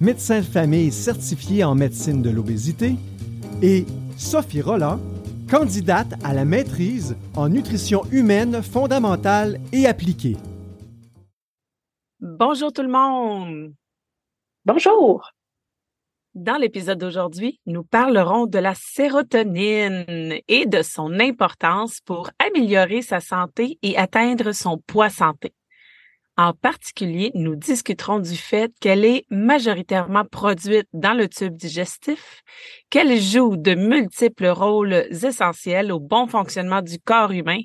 médecin de famille certifié en médecine de l'obésité, et Sophie Roland, candidate à la maîtrise en nutrition humaine fondamentale et appliquée. Bonjour tout le monde. Bonjour. Dans l'épisode d'aujourd'hui, nous parlerons de la sérotonine et de son importance pour améliorer sa santé et atteindre son poids santé. En particulier, nous discuterons du fait qu'elle est majoritairement produite dans le tube digestif, qu'elle joue de multiples rôles essentiels au bon fonctionnement du corps humain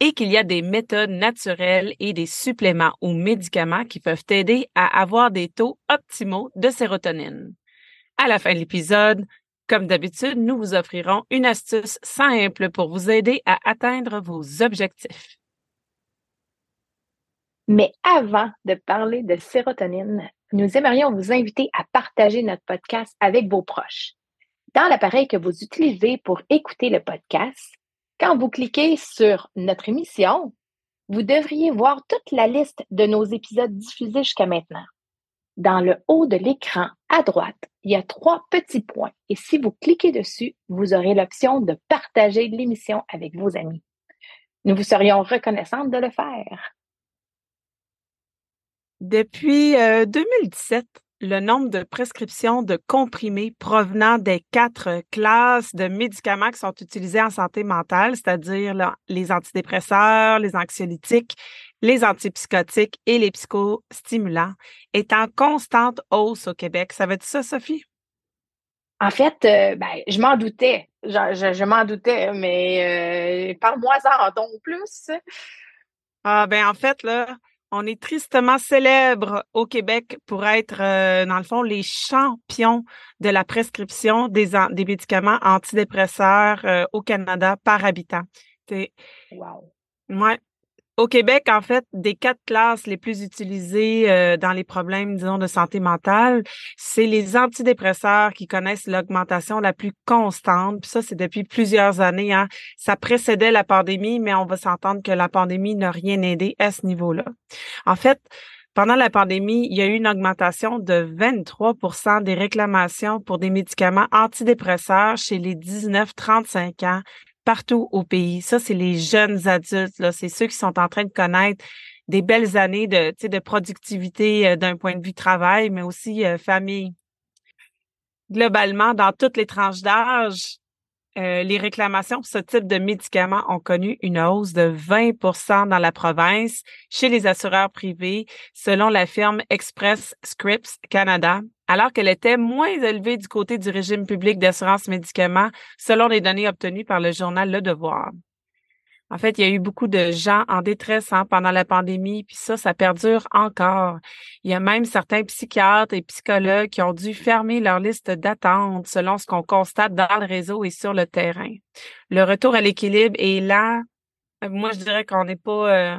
et qu'il y a des méthodes naturelles et des suppléments ou médicaments qui peuvent aider à avoir des taux optimaux de sérotonine. À la fin de l'épisode, comme d'habitude, nous vous offrirons une astuce simple pour vous aider à atteindre vos objectifs. Mais avant de parler de sérotonine, nous aimerions vous inviter à partager notre podcast avec vos proches. Dans l'appareil que vous utilisez pour écouter le podcast, quand vous cliquez sur notre émission, vous devriez voir toute la liste de nos épisodes diffusés jusqu'à maintenant. Dans le haut de l'écran à droite, il y a trois petits points et si vous cliquez dessus, vous aurez l'option de partager l'émission avec vos amis. Nous vous serions reconnaissantes de le faire. Depuis 2017, euh, le nombre de prescriptions de comprimés provenant des quatre classes de médicaments qui sont utilisés en santé mentale, c'est-à-dire les antidépresseurs, les anxiolytiques, les antipsychotiques et les psychostimulants, est en constante hausse au Québec. Ça veut dire ça, Sophie? En fait, euh, ben, je m'en doutais. Je, m'en doutais, mais euh, parle-moi-en donc plus. Ah, ben, en fait, là, on est tristement célèbre au Québec pour être, euh, dans le fond, les champions de la prescription des, des médicaments antidépresseurs euh, au Canada par habitant. Wow. Ouais. Au Québec, en fait, des quatre classes les plus utilisées euh, dans les problèmes, disons, de santé mentale, c'est les antidépresseurs qui connaissent l'augmentation la plus constante. Ça, c'est depuis plusieurs années. Hein. Ça précédait la pandémie, mais on va s'entendre que la pandémie n'a rien aidé à ce niveau-là. En fait, pendant la pandémie, il y a eu une augmentation de 23% des réclamations pour des médicaments antidépresseurs chez les 19-35 ans partout au pays. Ça, c'est les jeunes adultes. C'est ceux qui sont en train de connaître des belles années de, de productivité euh, d'un point de vue travail, mais aussi euh, famille. Globalement, dans toutes les tranches d'âge, euh, les réclamations pour ce type de médicaments ont connu une hausse de 20% dans la province chez les assureurs privés, selon la firme Express Scripts Canada, alors qu'elle était moins élevée du côté du régime public d'assurance médicaments, selon les données obtenues par le journal Le Devoir. En fait, il y a eu beaucoup de gens en détresse hein, pendant la pandémie, puis ça, ça perdure encore. Il y a même certains psychiatres et psychologues qui ont dû fermer leur liste d'attente selon ce qu'on constate dans le réseau et sur le terrain. Le retour à l'équilibre est là. Moi, je dirais qu'on n'est pas. Euh,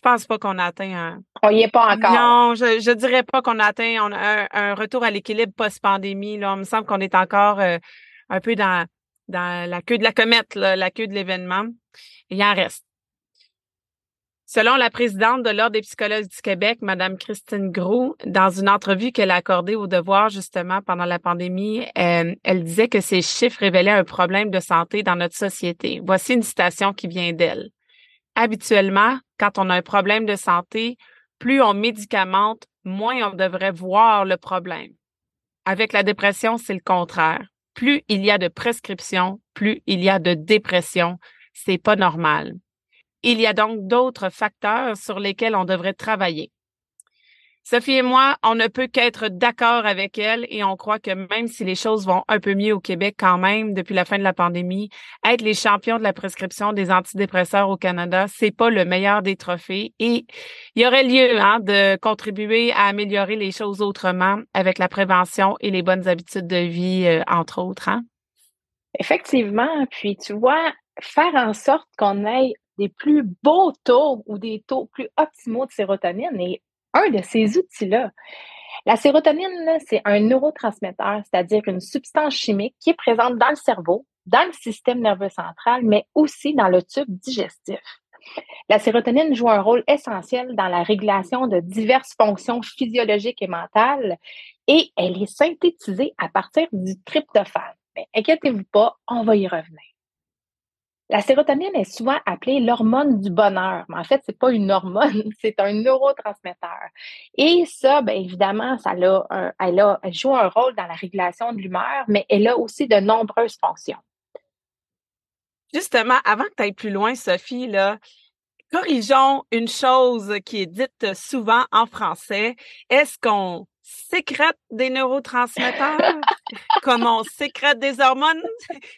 pense pas qu'on a atteint un. On n'y est pas encore. Non, je, je dirais pas qu'on a atteint un, retour à l'équilibre post-pandémie. Là, il me semble qu'on est encore euh, un peu dans dans la queue de la comète, la queue de l'événement. Il en reste. Selon la présidente de l'Ordre des psychologues du Québec, Madame Christine Gros, dans une entrevue qu'elle a accordée au Devoir justement pendant la pandémie, euh, elle disait que ces chiffres révélaient un problème de santé dans notre société. Voici une citation qui vient d'elle. Habituellement, quand on a un problème de santé, plus on médicamente, moins on devrait voir le problème. Avec la dépression, c'est le contraire plus il y a de prescriptions, plus il y a de dépression. C'est pas normal. Il y a donc d'autres facteurs sur lesquels on devrait travailler. Sophie et moi, on ne peut qu'être d'accord avec elle et on croit que même si les choses vont un peu mieux au Québec quand même depuis la fin de la pandémie, être les champions de la prescription des antidépresseurs au Canada, c'est pas le meilleur des trophées et il y aurait lieu hein, de contribuer à améliorer les choses autrement avec la prévention et les bonnes habitudes de vie, euh, entre autres. Hein? Effectivement, puis tu vois, faire en sorte qu'on ait des plus beaux taux ou des taux plus optimaux de sérotonine est un de ces outils-là. La sérotonine, c'est un neurotransmetteur, c'est-à-dire une substance chimique qui est présente dans le cerveau, dans le système nerveux central, mais aussi dans le tube digestif. La sérotonine joue un rôle essentiel dans la régulation de diverses fonctions physiologiques et mentales et elle est synthétisée à partir du tryptophane. Mais inquiétez-vous pas, on va y revenir. La sérotonine est souvent appelée l'hormone du bonheur, mais en fait, c'est pas une hormone, c'est un neurotransmetteur. Et ça, bien évidemment, ça a elle, a, joue un rôle dans la régulation de l'humeur, mais elle a aussi de nombreuses fonctions. Justement, avant que tu ailles plus loin, Sophie, là, corrigeons une chose qui est dite souvent en français. Est-ce qu'on sécrète des neurotransmetteurs, comme on sécrète des hormones?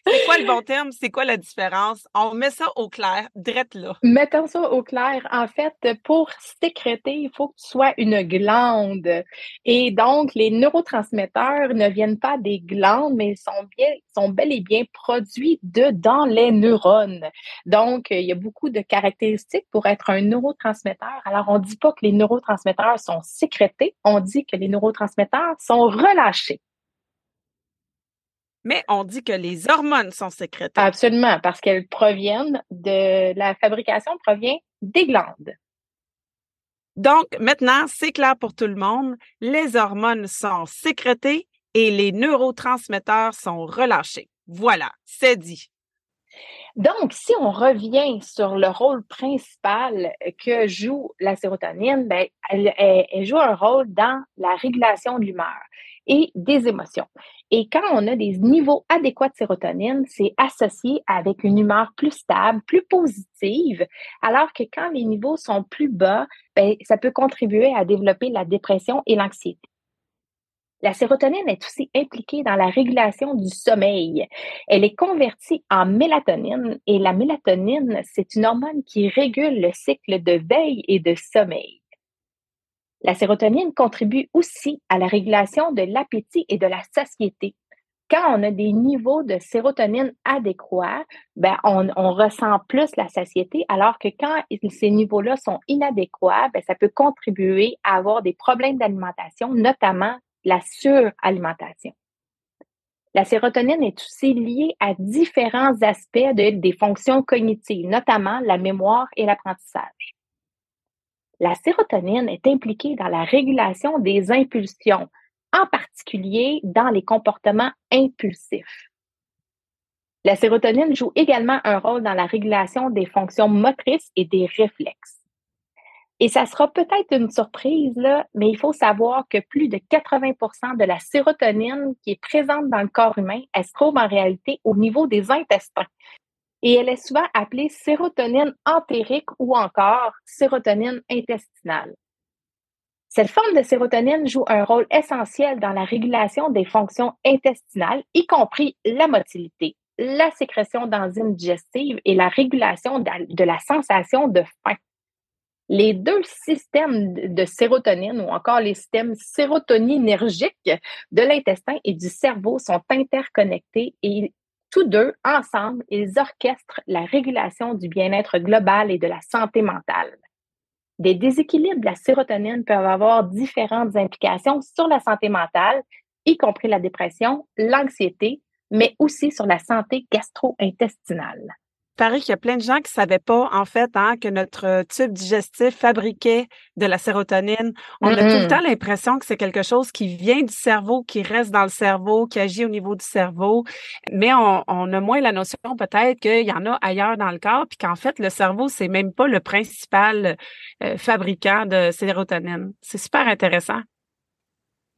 C'est quoi le bon terme? C'est quoi la différence? On met ça au clair, drette là. Mettons ça au clair. En fait, pour sécréter, il faut que tu sois une glande. Et donc, les neurotransmetteurs ne viennent pas des glandes, mais sont, bien, sont bel et bien produits de, dans les neurones. Donc, il y a beaucoup de caractéristiques pour être un neurotransmetteur. Alors, on ne dit pas que les neurotransmetteurs sont sécrétés, on dit que les neurotransmetteurs neurotransmetteurs sont relâchés. Mais on dit que les hormones sont sécrétées. Absolument, parce qu'elles proviennent de la fabrication provient des glandes. Donc, maintenant, c'est clair pour tout le monde, les hormones sont sécrétées et les neurotransmetteurs sont relâchés. Voilà, c'est dit. Donc, si on revient sur le rôle principal que joue la sérotonine, ben, elle, joue un rôle dans la régulation de l'humeur et des émotions. Et quand on a des niveaux adéquats de sérotonine, c'est associé avec une humeur plus stable, plus positive, alors que quand les niveaux sont plus bas, ben, ça peut contribuer à développer la dépression et l'anxiété. La sérotonine est aussi impliquée dans la régulation du sommeil. Elle est convertie en mélatonine et la mélatonine, c'est une hormone qui régule le cycle de veille et de sommeil. La sérotonine contribue aussi à la régulation de l'appétit et de la satiété. Quand on a des niveaux de sérotonine adéquats, ben on, ressent plus la satiété, alors que quand ces niveaux-là sont inadéquats, ben ça peut contribuer à avoir des problèmes d'alimentation, notamment la suralimentation. La sérotonine est aussi liée à différents aspects des fonctions cognitives, notamment la mémoire et l'apprentissage. La sérotonine est impliquée dans la régulation des impulsions, en particulier dans les comportements impulsifs. La sérotonine joue également un rôle dans la régulation des fonctions motrices et des réflexes. Et ça sera peut-être une surprise, mais il faut savoir que plus de 80% de la sérotonine qui est présente dans le corps humain, elle se trouve en réalité au niveau des intestins. Et elle est souvent appelée sérotonine entérique ou encore sérotonine intestinale. Cette forme de sérotonine joue un rôle essentiel dans la régulation des fonctions intestinales, y compris la motilité, la sécrétion d'enzymes digestives et la régulation de la sensation de faim les deux systèmes de sérotonine ou encore les systèmes sérotoninergiques de l'intestin et du cerveau sont interconnectés et tous deux, ensemble, ils orchestrent la régulation du bien-être global et de la santé mentale. Des déséquilibres de la sérotonine peuvent avoir différentes implications sur la santé mentale, y compris la dépression, l'anxiété, mais aussi sur la santé gastro-intestinale paraît qu'il y a plein de gens qui savaient pas, en fait, hein, que notre euh, tube digestif fabriquait de la sérotonine. On a tout le temps l'impression que c'est quelque chose qui vient du cerveau, qui reste dans le cerveau, qui agit au niveau du cerveau. Mais on, a moins la notion peut-être qu'il y en a ailleurs dans le corps, puis qu'en fait, le cerveau, c'est même pas le principal euh, fabricant de sérotonine. C'est super intéressant.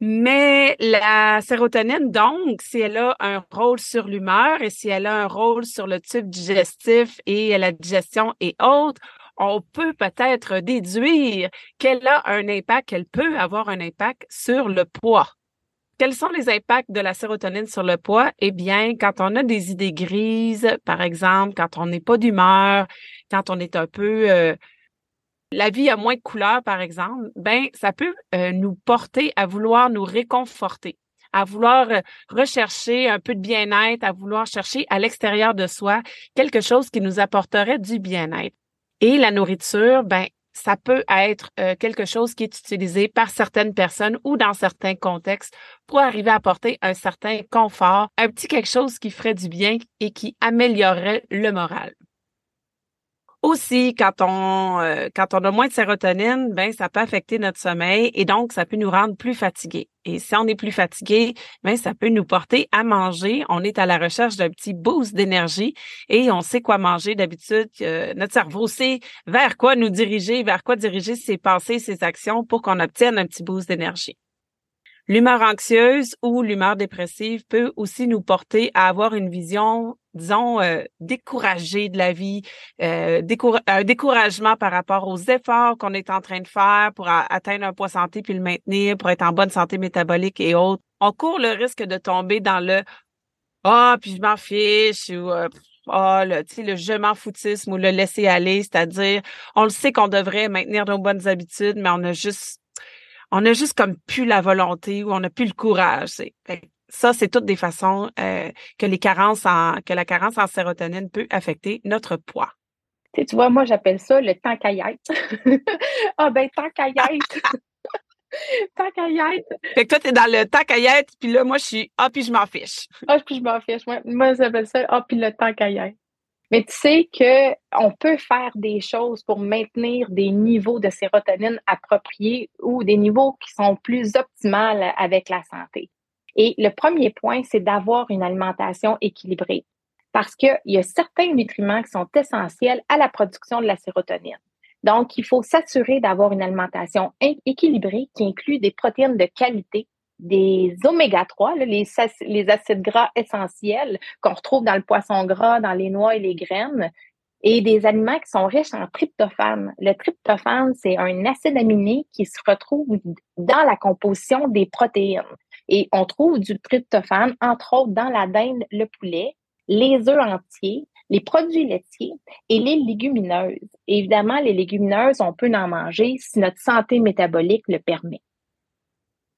Mais la sérotonine, donc, si elle a un rôle sur l'humeur et si elle a un rôle sur le tube digestif et la digestion et autres, on peut peut-être déduire qu'elle a un impact, qu'elle peut avoir un impact sur le poids. Quels sont les impacts de la sérotonine sur le poids? Eh bien, quand on a des idées grises, par exemple, quand on n'est pas d'humeur, quand on est un peu euh, la vie a moins de couleurs, par exemple, ben ça peut euh, nous porter à vouloir nous réconforter, à vouloir euh, rechercher un peu de bien-être, à vouloir chercher à l'extérieur de soi quelque chose qui nous apporterait du bien-être. Et la nourriture, ben ça peut être euh, quelque chose qui est utilisé par certaines personnes ou dans certains contextes pour arriver à apporter un certain confort, un petit quelque chose qui ferait du bien et qui améliorerait le moral. Aussi, quand on, euh, quand on a moins de sérotonine, ben, ça peut affecter notre sommeil et donc ça peut nous rendre plus fatigués. Et si on est plus fatigué, ben, ça peut nous porter à manger. On est à la recherche d'un petit boost d'énergie et on sait quoi manger d'habitude. notre cerveau sait vers quoi nous diriger, vers quoi diriger ses pensées, ses actions pour qu'on obtienne un petit boost d'énergie. L'humeur anxieuse ou l'humeur dépressive peut aussi nous porter à avoir une vision disons, euh, découragé de la vie, euh, un découragement par rapport aux efforts qu'on est en train de faire pour atteindre un poids santé puis le maintenir, pour être en bonne santé métabolique et autres. On court le risque de tomber dans le ah puis je m'en fiche ou euh, ah le tu sais le je m'en foutisme ou le laisser aller, c'est-à-dire on le sait qu'on devrait maintenir nos bonnes habitudes, mais on a juste on a juste comme plus la volonté ou on n'a plus le courage. C'est ça, c'est toutes des façons euh, que les carences en, que la carence en sérotonine peut affecter notre poids. Tu, vois, moi, j'appelle ça le temps ah ben, temps caillette. tant Fait que toi, t'es dans le temps puis là, moi, je suis ah, puis je m'en fiche. Ah, puis je m'en fiche. Moi, moi j'appelle ça ah, puis le temps Mais tu sais qu'on peut faire des choses pour maintenir des niveaux de sérotonine appropriés ou des niveaux qui sont plus optimales avec la santé. Et le premier point, c'est d'avoir une alimentation équilibrée parce qu'il y a certains nutriments qui sont essentiels à la production de la sérotonine. Donc, il faut s'assurer d'avoir une alimentation équilibrée qui inclut des protéines de qualité, des oméga 3, les, acides gras essentiels qu'on retrouve dans le poisson gras, dans les noix et les graines, et des aliments qui sont riches en tryptophane. Le tryptophane, c'est un acide aminé qui se retrouve dans la composition des protéines. Et on trouve du tryptophane, entre autres, dans la dinde, le poulet, les œufs entiers, les produits laitiers et les légumineuses. évidemment, les légumineuses, on peut en manger si notre santé métabolique le permet.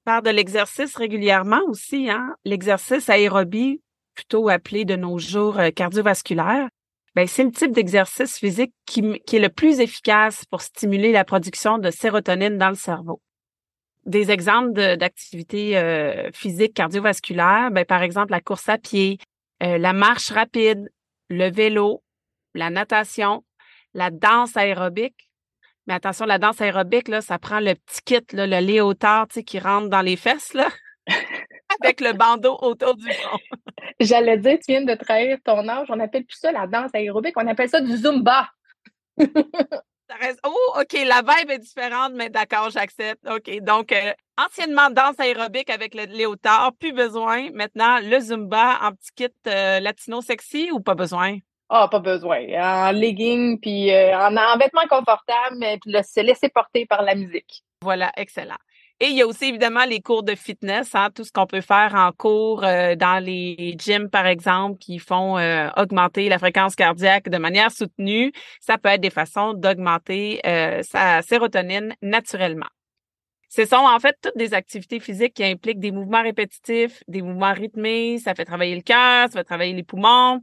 Par de l'exercice régulièrement aussi, hein? l'exercice aérobie, plutôt appelé de nos jours euh, cardiovasculaire, ben, c'est le type d'exercice physique qui, est le plus efficace pour stimuler la production de sérotonine dans le cerveau des exemples d'activités euh, physiques cardiovasculaires, ben, par exemple la course à pied, euh, la marche rapide, le vélo, la natation, la danse aérobique. Mais attention, la danse aérobique, là, ça prend le petit kit, là, le léotard qui rentre dans les fesses, là, avec le bandeau autour du front. J'allais dire, tu viens de trahir ton âge, on appelle plus ça la danse aérobique, on appelle ça du Zumba. Oh, OK, la vibe est différente, mais d'accord, j'accepte. OK, donc, euh, anciennement danse aérobique avec le léotard, plus besoin. Maintenant, le Zumba en petit kit euh, latino sexy ou pas besoin? Ah, pas besoin. En legging, puis euh, en, en, vêtements confortables, mais puis se laisser porter par la musique. Voilà, excellent. Et il y a aussi évidemment les cours de fitness, hein, tout ce qu'on peut faire en cours euh, dans les gyms, par exemple, qui font euh, augmenter la fréquence cardiaque de manière soutenue. Ça peut être des façons d'augmenter sa sérotonine naturellement. Ce sont en fait toutes des activités physiques qui impliquent des mouvements répétitifs, des mouvements rythmés. Ça fait travailler le cœur, ça fait travailler les poumons,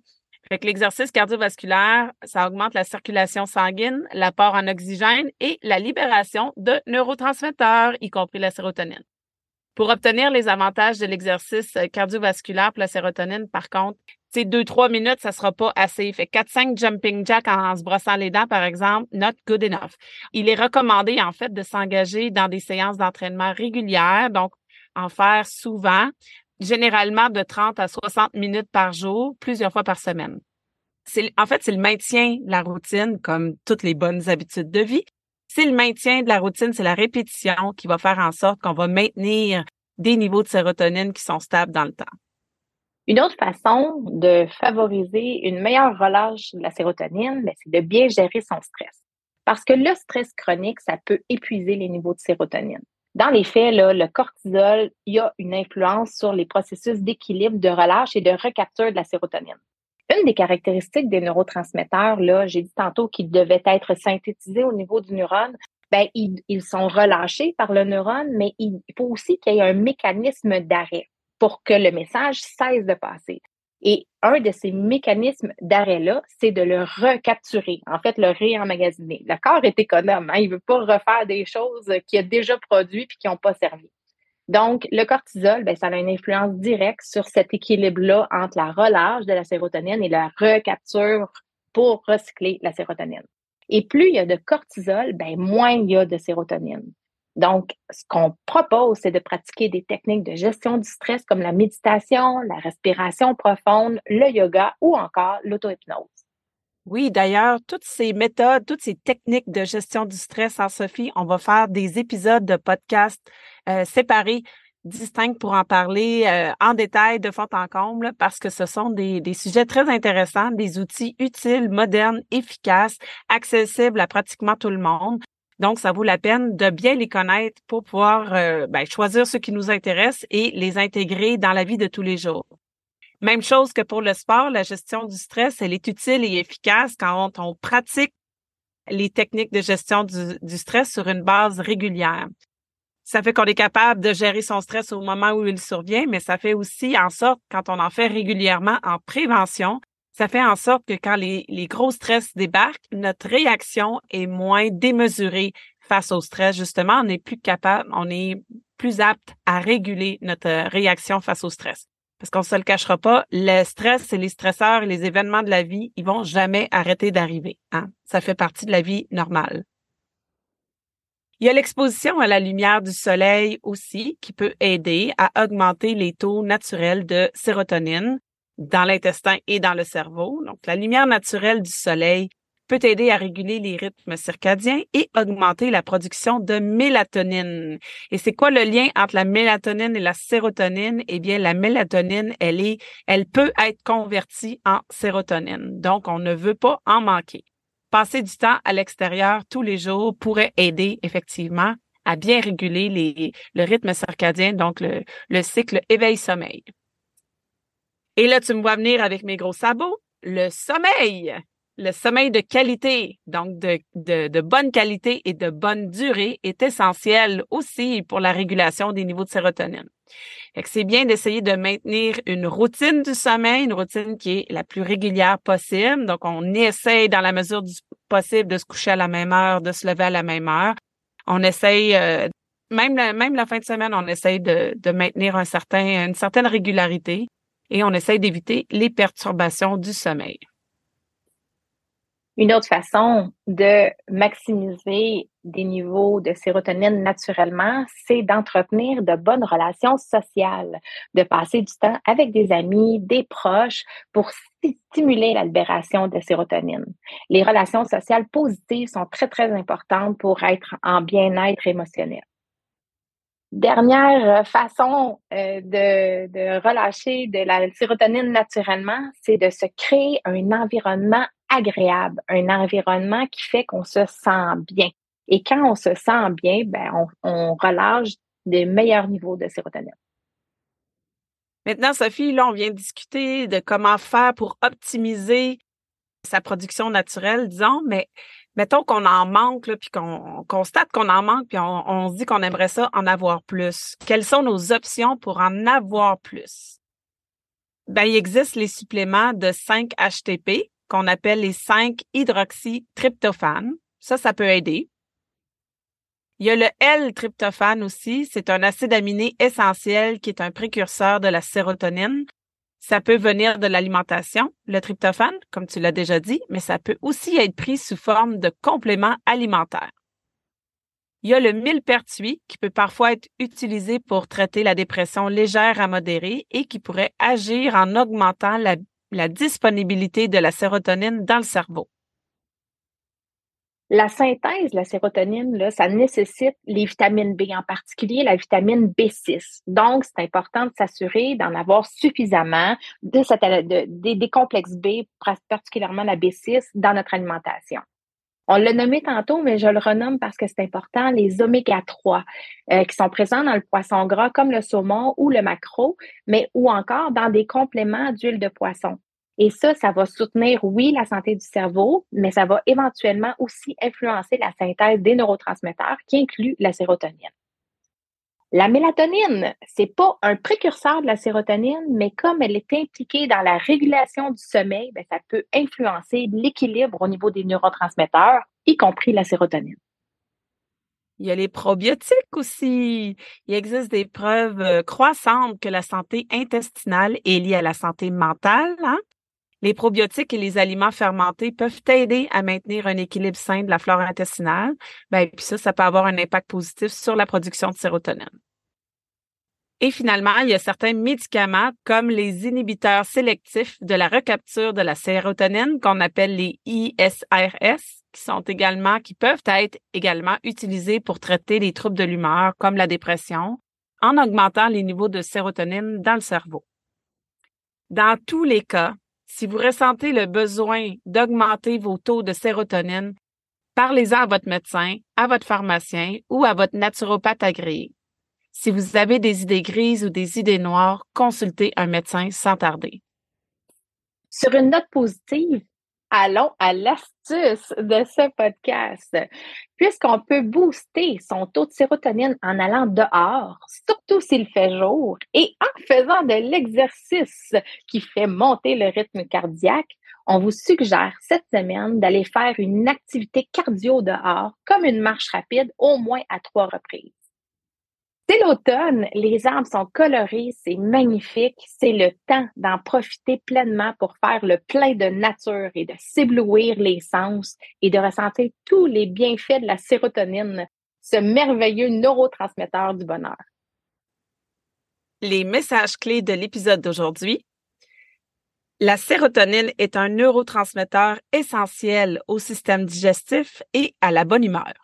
fait que l'exercice cardiovasculaire, ça augmente la circulation sanguine, l'apport en oxygène et la libération de neurotransmetteurs, y compris la sérotonine. Pour obtenir les avantages de l'exercice cardiovasculaire pour la sérotonine, par contre, c'est deux, trois minutes, ça sera pas assez. Fait quatre, cinq jumping jacks en, se brossant les dents, par exemple, not good enough. Il est recommandé, en fait, de s'engager dans des séances d'entraînement régulières, donc en faire souvent, généralement de 30 à 60 minutes par jour, plusieurs fois par semaine. C'est, en fait, c'est le maintien de la routine, comme toutes les bonnes habitudes de vie. C'est le maintien de la routine, c'est la répétition qui va faire en sorte qu'on va maintenir des niveaux de sérotonine qui sont stables dans le temps. Une autre façon de favoriser une meilleure relâche de la sérotonine, ben, c'est de bien gérer son stress. Parce que le stress chronique, ça peut épuiser les niveaux de sérotonine. Dans les faits, là, le cortisol, a une influence sur les processus d'équilibre, de relâche et de recapture de la sérotonine. Une des caractéristiques des neurotransmetteurs, là, j'ai dit tantôt qu'ils devaient être synthétisés au niveau du neurone, ben, ils, ils, sont relâchés par le neurone, mais il faut aussi qu'il y ait un mécanisme d'arrêt pour que le message cesse de passer. Et un de ces mécanismes d'arrêt-là, c'est de le recapturer, en fait, le réemmagasiner. Le corps est économe, hein, il ne veut pas refaire des choses qu'il a déjà produites et qui n'ont pas servi. Donc, le cortisol, ben, ça a une influence directe sur cet équilibre-là entre la relâche de la sérotonine et la recapture pour recycler la sérotonine. Et plus il y a de cortisol, ben, moins il y a de sérotonine. Donc, ce qu'on propose, c'est de pratiquer des techniques de gestion du stress comme la méditation, la respiration profonde, le yoga ou encore l'auto-hypnose. Oui, d'ailleurs, toutes ces méthodes, toutes ces techniques de gestion du stress en Sophie, on va faire des épisodes de podcast euh, séparés, distincts pour en parler euh, en détail de fond en comble parce que ce sont des sujets très intéressants, des outils utiles, modernes, efficaces, accessibles à pratiquement tout le monde. Donc, ça vaut la peine de bien les connaître pour pouvoir euh, ben, choisir ceux qui nous intéressent et les intégrer dans la vie de tous les jours. Même chose que pour le sport, la gestion du stress, elle est utile et efficace quand on, pratique les techniques de gestion du, stress sur une base régulière. Ça fait qu'on est capable de gérer son stress au moment où il survient, mais ça fait aussi en sorte, quand on en fait régulièrement en prévention, ça fait en sorte que quand les, les gros stress débarquent, notre réaction est moins démesurée face au stress. Justement, on est plus capable, on est plus apte à réguler notre réaction face au stress. Parce qu'on se le cachera pas, le stress et les stresseurs et les événements de la vie, ils vont jamais arrêter d'arriver. Hein? Ça fait partie de la vie normale. Il y a l'exposition à la lumière du soleil aussi qui peut aider à augmenter les taux naturels de sérotonine, dans l'intestin et dans le cerveau. Donc, la lumière naturelle du soleil peut aider à réguler les rythmes circadiens et augmenter la production de mélatonine. Et c'est quoi le lien entre la mélatonine et la sérotonine? Eh bien, la mélatonine, elle est, elle peut être convertie en sérotonine. Donc, on ne veut pas en manquer. Passer du temps à l'extérieur tous les jours pourrait aider effectivement à bien réguler les, le rythme circadien, donc le, le cycle éveil-sommeil. Et là, tu me vois venir avec mes gros sabots. Le sommeil, le sommeil de qualité, donc de, bonne qualité et de bonne durée, est essentiel aussi pour la régulation des niveaux de sérotonine. C'est bien d'essayer de maintenir une routine du sommeil, une routine qui est la plus régulière possible. Donc, on essaye dans la mesure du possible de se coucher à la même heure, de se lever à la même heure. On essaye, euh, même, la, même la fin de semaine, on essaye de, de maintenir un certain, une certaine régularité et on essaye d'éviter les perturbations du sommeil. Une autre façon de maximiser des niveaux de sérotonine naturellement, c'est d'entretenir de bonnes relations sociales, de passer du temps avec des amis, des proches pour stimuler la libération de sérotonine. Les relations sociales positives sont très, très importantes pour être en bien-être émotionnel. Dernière façon euh, de, de relâcher de la sérotonine naturellement, c'est de se créer un environnement agréable, un environnement qui fait qu'on se sent bien. Et quand on se sent bien, ben, on, on relâche des meilleurs niveaux de sérotonine. Maintenant, Sophie, là, on vient de discuter de comment faire pour optimiser sa production naturelle, disons, mais mettons qu'on en manque, puis qu'on constate qu'on en manque, puis on, se dit qu'on aimerait ça en avoir plus. Quelles sont nos options pour en avoir plus? Ben, il existe les suppléments de 5-HTP qu'on appelle les 5-hydroxytryptophane. Ça, ça peut aider. Il y a le L-tryptophane aussi. C'est un acide aminé essentiel qui est un précurseur de la sérotonine. Ça peut venir de l'alimentation, le tryptophane, comme tu l'as déjà dit, mais ça peut aussi être pris sous forme de complément alimentaire. Il y a le millepertuis qui peut parfois être utilisé pour traiter la dépression légère à modérée et qui pourrait agir en augmentant la, la disponibilité de la sérotonine dans le cerveau. La synthèse la sérotonine, ça nécessite les vitamines B, en particulier la vitamine B6. Donc, c'est important de s'assurer d'en avoir suffisamment des, complexes B, particulièrement la B6, dans notre alimentation. On l'a nommé tantôt, mais je le renomme parce que c'est important, les oméga 3 euh, qui sont présents dans le poisson gras comme le saumon ou le maquereau, mais ou encore dans des compléments d'huile de poisson. Et ça, ça va soutenir, oui, la santé du cerveau, mais ça va éventuellement aussi influencer la synthèse des neurotransmetteurs qui inclut la sérotonine. La mélatonine, c'est pas un précurseur de la sérotonine, mais comme elle est impliquée dans la régulation du sommeil, ben, ça peut influencer l'équilibre au niveau des neurotransmetteurs, y compris la sérotonine. Il y a les probiotiques aussi. Il existe des preuves euh, croissantes que la santé intestinale est liée à la santé mentale. Hein? Les probiotiques et les aliments fermentés peuvent aider à maintenir un équilibre sain de la flore intestinale. Ben, puis ça, ça peut avoir un impact positif sur la production de sérotonine. Et finalement, il y a certains médicaments comme les inhibiteurs sélectifs de la recapture de la sérotonine qu'on appelle les ISRS qui sont également qui peuvent être également utilisés pour traiter les troubles de l'humeur comme la dépression en augmentant les niveaux de sérotonine dans le cerveau. Dans tous les cas, si vous ressentez le besoin d'augmenter vos taux de sérotonine, parlez-en à votre médecin, à votre pharmacien ou à votre naturopathe agréé. Si vous avez des idées grises ou des idées noires, consultez un médecin sans tarder. Sur une note positive, allons à l'astuce de ce podcast. Puisqu'on peut booster son taux de sérotonine en allant dehors, surtout s'il fait jour, et en faisant de l'exercice qui fait monter le rythme cardiaque, on vous suggère cette semaine d'aller faire une activité cardio dehors, comme une marche rapide, au moins à trois reprises. C'est l'automne, les arbres sont colorés, c'est magnifique, c'est le temps d'en profiter pleinement pour faire le plein de nature et de s'éblouir les sens et de ressentir tous les bienfaits de la sérotonine, ce merveilleux neurotransmetteur du bonheur. Les messages clés de l'épisode d'aujourd'hui. La sérotonine est un neurotransmetteur essentiel au système digestif et à la bonne humeur.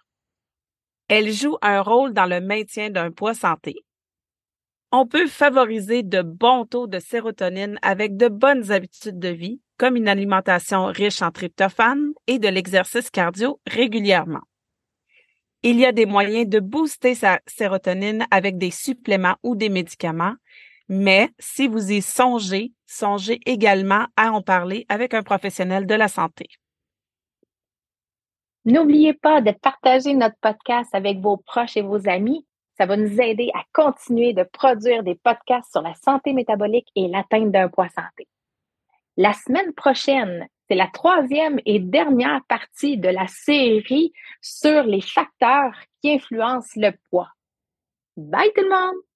Elle joue un rôle dans le maintien d'un poids santé. On peut favoriser de bons taux de sérotonine avec de bonnes habitudes de vie, comme une alimentation riche en tryptophane et de l'exercice cardio régulièrement. Il y a des moyens de booster sa sérotonine avec des suppléments ou des médicaments, mais si vous y songez, songez également à en parler avec un professionnel de la santé. N'oubliez pas de partager notre podcast avec vos proches et vos amis. Ça va nous aider à continuer de produire des podcasts sur la santé métabolique et l'atteinte d'un poids santé. La semaine prochaine, c'est la troisième et dernière partie de la série sur les facteurs qui influencent le poids. Bye tout le monde!